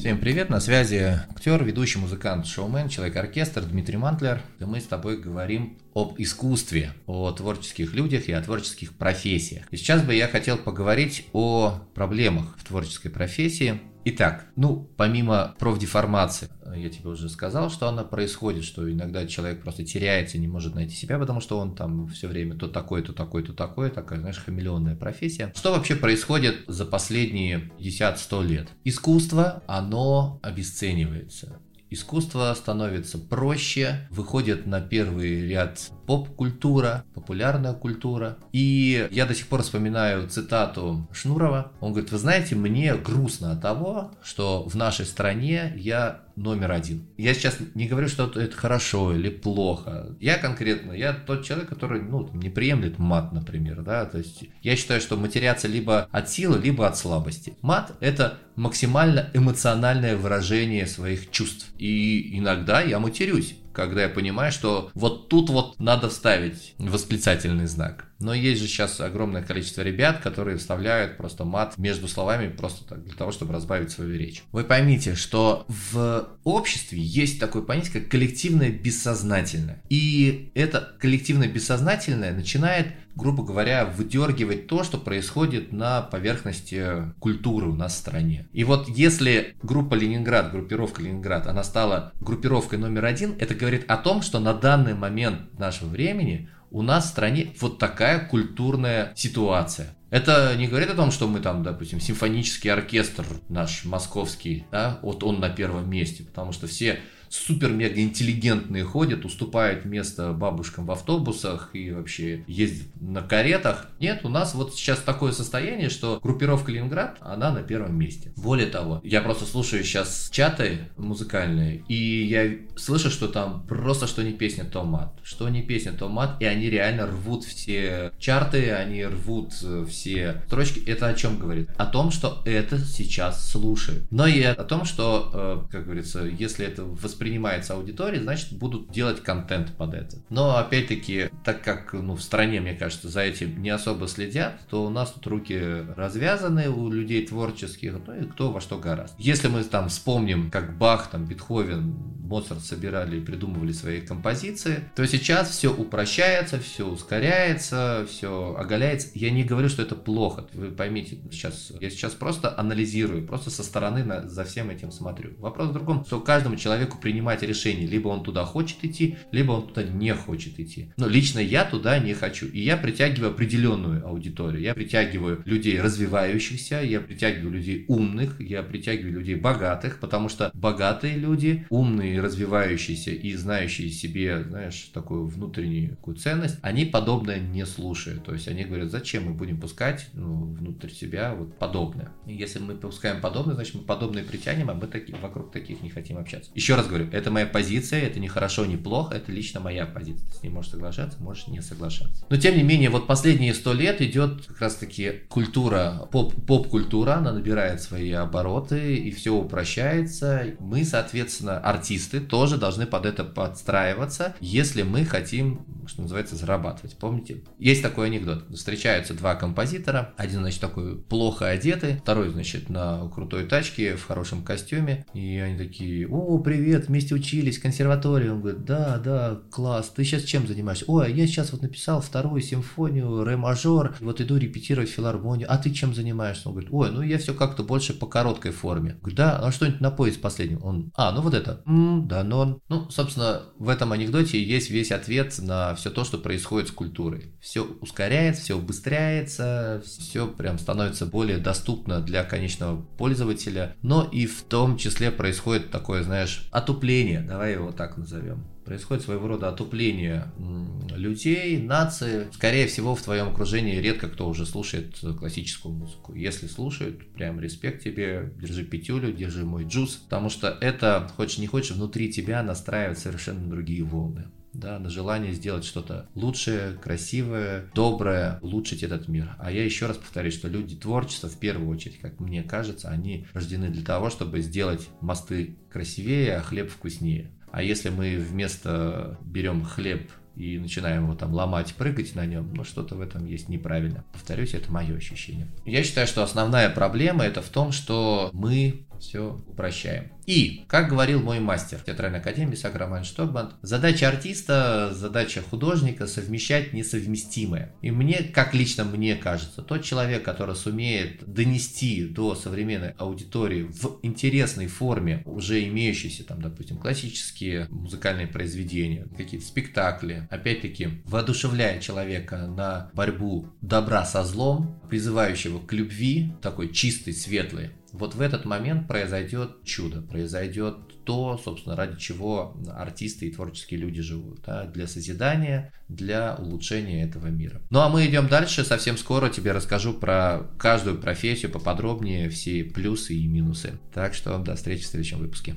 Всем привет, на связи актер, ведущий музыкант, шоумен, человек-оркестр Дмитрий Мантлер. И мы с тобой говорим об искусстве, о творческих людях и о творческих профессиях. И сейчас бы я хотел поговорить о проблемах в творческой профессии. Итак, ну, помимо профдеформации, я тебе уже сказал, что она происходит, что иногда человек просто теряется, не может найти себя, потому что он там все время то такой, то такой, то такой, такая, знаешь, хамелеонная профессия. Что вообще происходит за последние 50-100 лет? Искусство, оно обесценивается искусство становится проще, выходит на первый ряд поп-культура, популярная культура. И я до сих пор вспоминаю цитату Шнурова. Он говорит, вы знаете, мне грустно от того, что в нашей стране я номер один. Я сейчас не говорю, что это хорошо или плохо. Я конкретно, я тот человек, который, ну, не приемлет мат, например, да, то есть я считаю, что матеряться либо от силы, либо от слабости. Мат – это максимально эмоциональное выражение своих чувств. И иногда я матерюсь когда я понимаю, что вот тут вот надо вставить восклицательный знак. Но есть же сейчас огромное количество ребят, которые вставляют просто мат между словами просто так, для того, чтобы разбавить свою речь. Вы поймите, что в обществе есть такое понятие, как коллективное бессознательное. И это коллективное бессознательное начинает грубо говоря, выдергивать то, что происходит на поверхности культуры у нас в стране. И вот если группа Ленинград, группировка Ленинград, она стала группировкой номер один, это говорит о том, что на данный момент нашего времени у нас в стране вот такая культурная ситуация. Это не говорит о том, что мы там, допустим, симфонический оркестр наш московский, да, вот он на первом месте, потому что все супер-мега интеллигентные ходят, уступают место бабушкам в автобусах и вообще ездят на каретах. Нет, у нас вот сейчас такое состояние, что группировка Ленинград, она на первом месте. Более того, я просто слушаю сейчас чаты музыкальные, и я слышу, что там просто что не песня, то мат. Что не песня, то мат, и они реально рвут все чарты, они рвут э, все строчки. Это о чем говорит? О том, что это сейчас слушают. Но и о том, что, э, как говорится, если это воспринимается воспринимается аудиторией, значит, будут делать контент под это. Но, опять-таки, так как ну, в стране, мне кажется, за этим не особо следят, то у нас тут руки развязаны у людей творческих, ну и кто во что гораздо. Если мы там вспомним, как Бах, там, Бетховен, Моцарт собирали и придумывали свои композиции, то сейчас все упрощается, все ускоряется, все оголяется. Я не говорю, что это плохо. Вы поймите, сейчас, я сейчас просто анализирую, просто со стороны на, за всем этим смотрю. Вопрос в другом, что каждому человеку при принимать решение, либо он туда хочет идти, либо он туда не хочет идти. Но лично я туда не хочу. И я притягиваю определенную аудиторию. Я притягиваю людей развивающихся, я притягиваю людей умных, я притягиваю людей богатых, потому что богатые люди, умные, развивающиеся и знающие себе, знаешь, такую внутреннюю такую ценность, они подобное не слушают. То есть они говорят, зачем мы будем пускать ну, внутрь себя вот подобное. И если мы пускаем подобное, значит мы подобное притянем, а мы таки, вокруг таких не хотим общаться. Еще раз говорю, это моя позиция, это не хорошо, не плохо, это лично моя позиция. Ты с ней можешь соглашаться, можешь не соглашаться. Но тем не менее, вот последние сто лет идет как раз таки культура, поп, поп-культура, она набирает свои обороты, и все упрощается. Мы, соответственно, артисты тоже должны под это подстраиваться, если мы хотим, что называется, зарабатывать. Помните? Есть такой анекдот. Встречаются два композитора, один, значит, такой плохо одетый, второй, значит, на крутой тачке, в хорошем костюме, и они такие, о, привет, вместе учились в консерватории. Он говорит, да, да, класс, ты сейчас чем занимаешься? Ой, я сейчас вот написал вторую симфонию, ре мажор, вот иду репетировать филармонию. А ты чем занимаешься? Он говорит, ой, ну я все как-то больше по короткой форме. Говорит, да, а что-нибудь на поезд последнего? Он, а, ну вот это. М, да, но он. Ну, собственно, в этом анекдоте есть весь ответ на все то, что происходит с культурой. Все ускоряется, все убыстряется, все прям становится более доступно для конечного пользователя, но и в том числе происходит такое, знаешь, отупление, давай его так назовем. Происходит своего рода отупление людей, нации. Скорее всего, в твоем окружении редко кто уже слушает классическую музыку. Если слушают, прям респект тебе, держи пятюлю, держи мой джуз, потому что это, хочешь не хочешь, внутри тебя настраивает совершенно другие волны да, на желание сделать что-то лучшее, красивое, доброе, улучшить этот мир. А я еще раз повторюсь, что люди творчества, в первую очередь, как мне кажется, они рождены для того, чтобы сделать мосты красивее, а хлеб вкуснее. А если мы вместо берем хлеб и начинаем его там ломать, прыгать на нем, ну что-то в этом есть неправильно. Повторюсь, это мое ощущение. Я считаю, что основная проблема это в том, что мы все упрощаем. И, как говорил мой мастер театральной академии Сакраман Штокбанд, задача артиста, задача художника совмещать несовместимое. И мне, как лично мне кажется, тот человек, который сумеет донести до современной аудитории в интересной форме уже имеющиеся там, допустим, классические музыкальные произведения, какие-то спектакли, опять-таки, воодушевляя человека на борьбу добра со злом, призывающего к любви, такой чистой, светлой, вот в этот момент произойдет чудо, произойдет то, собственно, ради чего артисты и творческие люди живут, да, для созидания, для улучшения этого мира. Ну а мы идем дальше, совсем скоро тебе расскажу про каждую профессию поподробнее, все плюсы и минусы. Так что до встречи в следующем выпуске.